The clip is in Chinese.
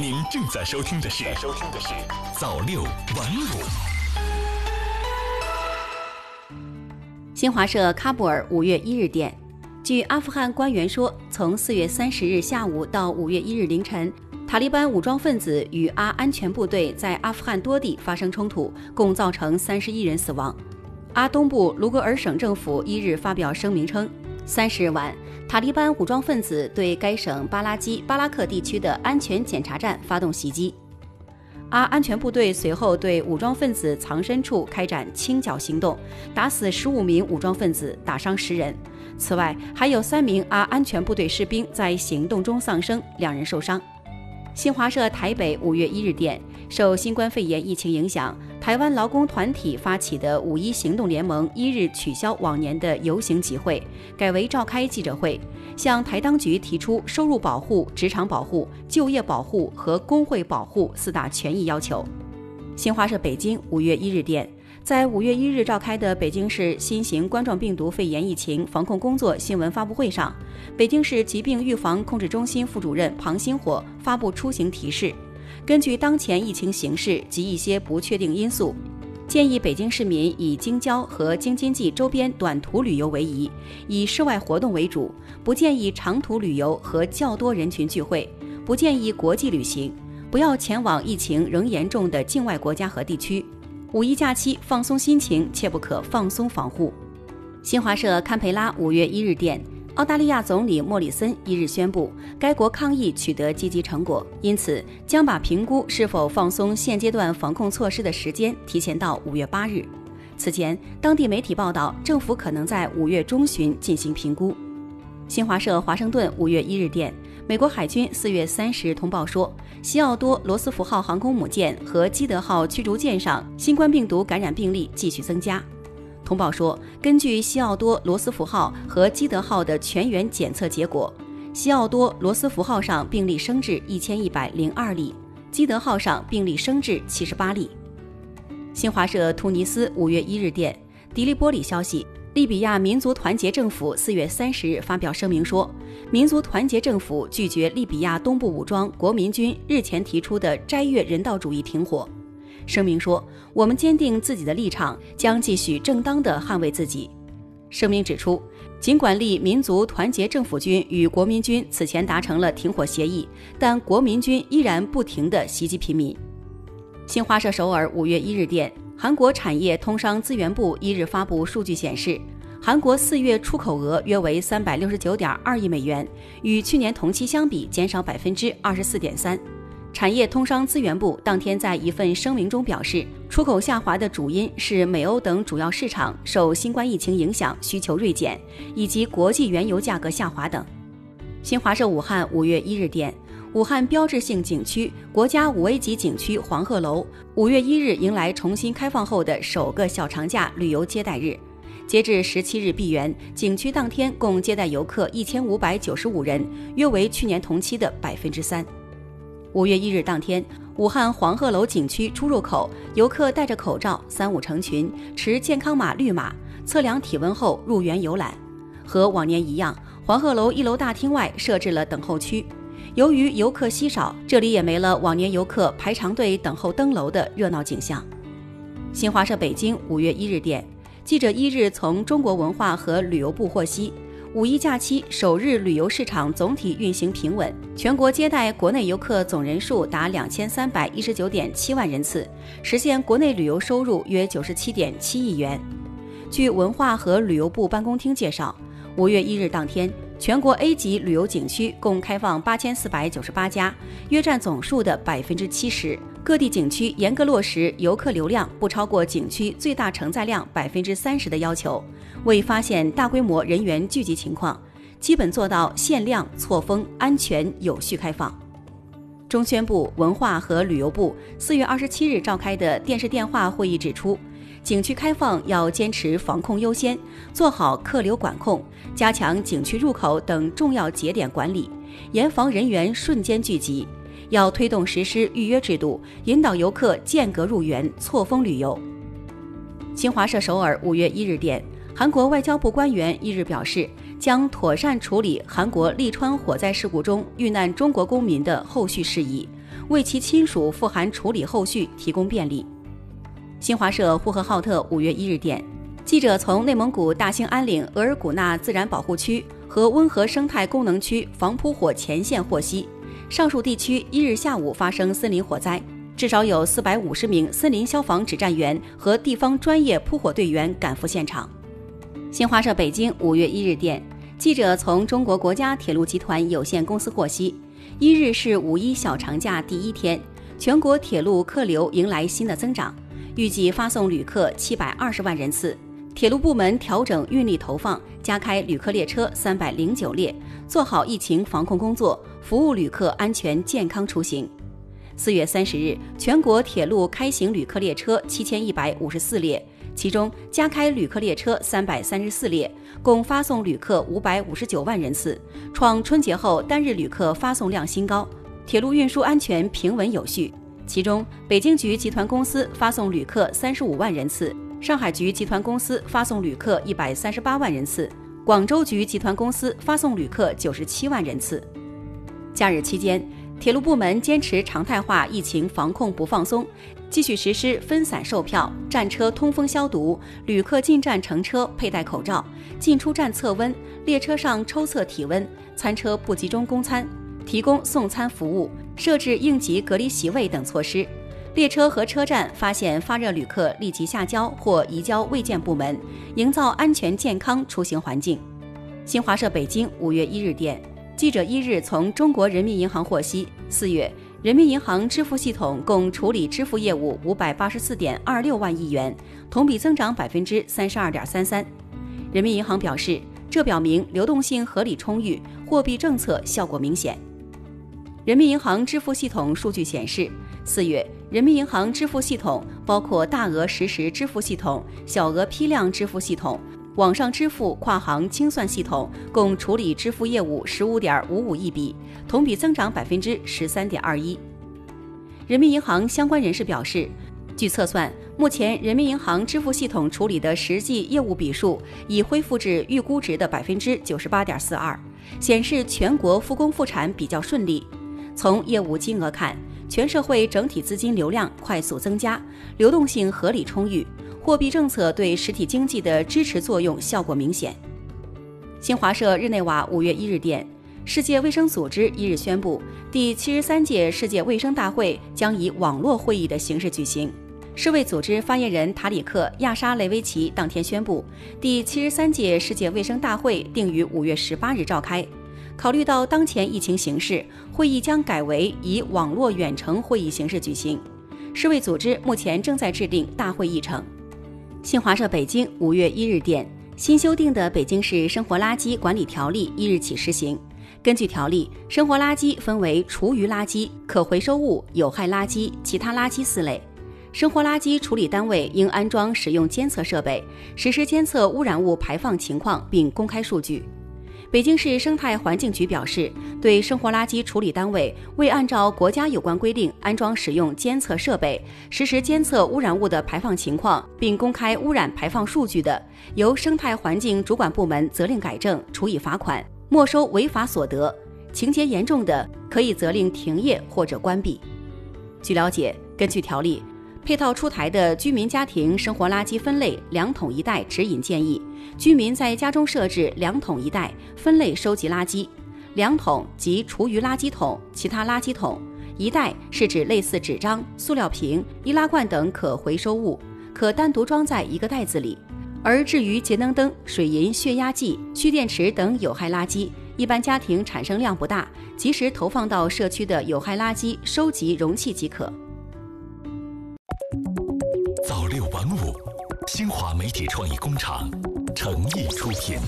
您正在收听的是《收听的是早六晚五》。新华社喀布尔五月一日电，据阿富汗官员说，从四月三十日下午到五月一日凌晨，塔利班武装分子与阿安全部队在阿富汗多地发生冲突，共造成三十一人死亡。阿东部卢格尔省政府一日发表声明称，三十日晚，塔利班武装分子对该省巴拉基巴拉克地区的安全检查站发动袭击。阿安全部队随后对武装分子藏身处开展清剿行动，打死十五名武装分子，打伤十人。此外，还有三名阿安全部队士兵在行动中丧生，两人受伤。新华社台北五月一日电，受新冠肺炎疫情影响，台湾劳工团体发起的五一行动联盟一日取消往年的游行集会，改为召开记者会，向台当局提出收入保护、职场保护、就业保护和工会保护四大权益要求。新华社北京五月一日电。在五月一日召开的北京市新型冠状病毒肺炎疫情防控工作新闻发布会上，北京市疾病预防控制中心副主任庞星火发布出行提示：根据当前疫情形势及一些不确定因素，建议北京市民以京郊和京津冀周边短途旅游为宜，以室外活动为主，不建议长途旅游和较多人群聚会，不建议国际旅行，不要前往疫情仍严重的境外国家和地区。五一假期放松心情，切不可放松防护。新华社堪培拉五月一日电，澳大利亚总理莫里森一日宣布，该国抗疫取得积极成果，因此将把评估是否放松现阶段防控措施的时间提前到五月八日。此前，当地媒体报道，政府可能在五月中旬进行评估。新华社华盛顿五月一日电。美国海军四月三十日通报说，西奥多·罗斯福号航空母舰和基德号驱逐舰上新冠病毒感染病例继续增加。通报说，根据西奥多·罗斯福号和基德号的全员检测结果，西奥多·罗斯福号上病例升至一千一百零二例，基德号上病例升至七十八例。新华社突尼斯五月一日电，迪利波里消息。利比亚民族团结政府四月三十日发表声明说，民族团结政府拒绝利比亚东部武装国民军日前提出的斋月人道主义停火。声明说，我们坚定自己的立场，将继续正当的捍卫自己。声明指出，尽管利民族团结政府军与国民军此前达成了停火协议，但国民军依然不停地袭击平民。新华社首尔五月一日电。韩国产业通商资源部一日发布数据显示，韩国四月出口额约为三百六十九点二亿美元，与去年同期相比减少百分之二十四点三。产业通商资源部当天在一份声明中表示，出口下滑的主因是美欧等主要市场受新冠疫情影响需求锐减，以及国际原油价格下滑等。新华社武汉五月一日电。武汉标志性景区、国家五 A 级景区黄鹤楼，五月一日迎来重新开放后的首个小长假旅游接待日。截至十七日闭园，景区当天共接待游客一千五百九十五人，约为去年同期的百分之三。五月一日当天，武汉黄鹤楼景区出入口，游客戴着口罩，三五成群，持健康码绿码，测量体温后入园游览。和往年一样，黄鹤楼一楼大厅外设置了等候区。由于游客稀少，这里也没了往年游客排长队等候登楼的热闹景象。新华社北京五月一日电，记者一日从中国文化和旅游部获悉，五一假期首日旅游市场总体运行平稳，全国接待国内游客总人数达两千三百一十九点七万人次，实现国内旅游收入约九十七点七亿元。据文化和旅游部办公厅介绍，五月一日当天。全国 A 级旅游景区共开放八千四百九十八家，约占总数的百分之七十。各地景区严格落实游客流量不超过景区最大承载量百分之三十的要求，未发现大规模人员聚集情况，基本做到限量、错峰、安全、有序开放。中宣部、文化和旅游部四月二十七日召开的电视电话会议指出。景区开放要坚持防控优先，做好客流管控，加强景区入口等重要节点管理，严防人员瞬间聚集。要推动实施预约制度，引导游客间隔入园、错峰旅游。新华社首尔五月一日电，韩国外交部官员一日表示，将妥善处理韩国利川火灾事故中遇难中国公民的后续事宜。为其亲属赴韩处理后续提供便利。新华社呼和浩特五月一日电，记者从内蒙古大兴安岭额尔古纳自然保护区和温和生态功能区防扑火前线获悉，上述地区一日下午发生森林火灾，至少有四百五十名森林消防指战员和地方专业扑火队员赶赴现场。新华社北京五月一日电，记者从中国国家铁路集团有限公司获悉，一日是五一小长假第一天，全国铁路客流迎来新的增长。预计发送旅客七百二十万人次，铁路部门调整运力投放，加开旅客列车三百零九列，做好疫情防控工作，服务旅客安全健康出行。四月三十日，全国铁路开行旅客列车七千一百五十四列，其中加开旅客列车三百三十四列，共发送旅客五百五十九万人次，创春节后单日旅客发送量新高，铁路运输安全平稳有序。其中，北京局集团公司发送旅客三十五万人次，上海局集团公司发送旅客一百三十八万人次，广州局集团公司发送旅客九十七万人次。假日期间，铁路部门坚持常态化疫情防控不放松，继续实施分散售票、站车通风消毒、旅客进站乘车佩戴口罩、进出站测温、列车上抽测体温、餐车不集中供餐。提供送餐服务，设置应急隔离席位等措施。列车和车站发现发热旅客，立即下交或移交卫健部门，营造安全健康出行环境。新华社北京五月一日电，记者一日从中国人民银行获悉，四月人民银行支付系统共处理支付业务五百八十四点二六万亿元，同比增长百分之三十二点三三。人民银行表示，这表明流动性合理充裕，货币政策效果明显。人民银行支付系统数据显示，四月人民银行支付系统包括大额实时支付系统、小额批量支付系统、网上支付跨行清算系统，共处理支付业务十五点五五亿笔，同比增长百分之十三点二一。人民银行相关人士表示，据测算，目前人民银行支付系统处理的实际业务笔数已恢复至预估值的百分之九十八点四二，显示全国复工复产比较顺利。从业务金额看，全社会整体资金流量快速增加，流动性合理充裕，货币政策对实体经济的支持作用效果明显。新华社日内瓦五月一日电，世界卫生组织一日宣布，第七十三届世界卫生大会将以网络会议的形式举行。世卫组织发言人塔里克·亚沙雷维奇当天宣布，第七十三届世界卫生大会定于五月十八日召开。考虑到当前疫情形势，会议将改为以网络远程会议形式举行。世卫组织目前正在制定大会议程。新华社北京五月一日电，新修订的《北京市生活垃圾管理条例》一日起施行。根据条例，生活垃圾分为厨余垃圾、可回收物、有害垃圾、其他垃圾四类。生活垃圾处理单位应安装使用监测设备，实时监测污染物排放情况，并公开数据。北京市生态环境局表示，对生活垃圾处理单位未按照国家有关规定安装使用监测设备，实时监测污染物的排放情况，并公开污染排放数据的，由生态环境主管部门责令改正、处以罚款、没收违法所得；情节严重的，可以责令停业或者关闭。据了解，根据条例。配套出台的居民家庭生活垃圾分类两桶一袋指引建议，居民在家中设置两桶一袋分类收集垃圾。两桶即厨余垃圾桶、其他垃圾桶；一袋是指类似纸张、塑料瓶、易拉罐等可回收物，可单独装在一个袋子里。而至于节能灯、水银、血压计、蓄电池等有害垃圾，一般家庭产生量不大，及时投放到社区的有害垃圾收集容器即可。媒体创意工厂诚意出品。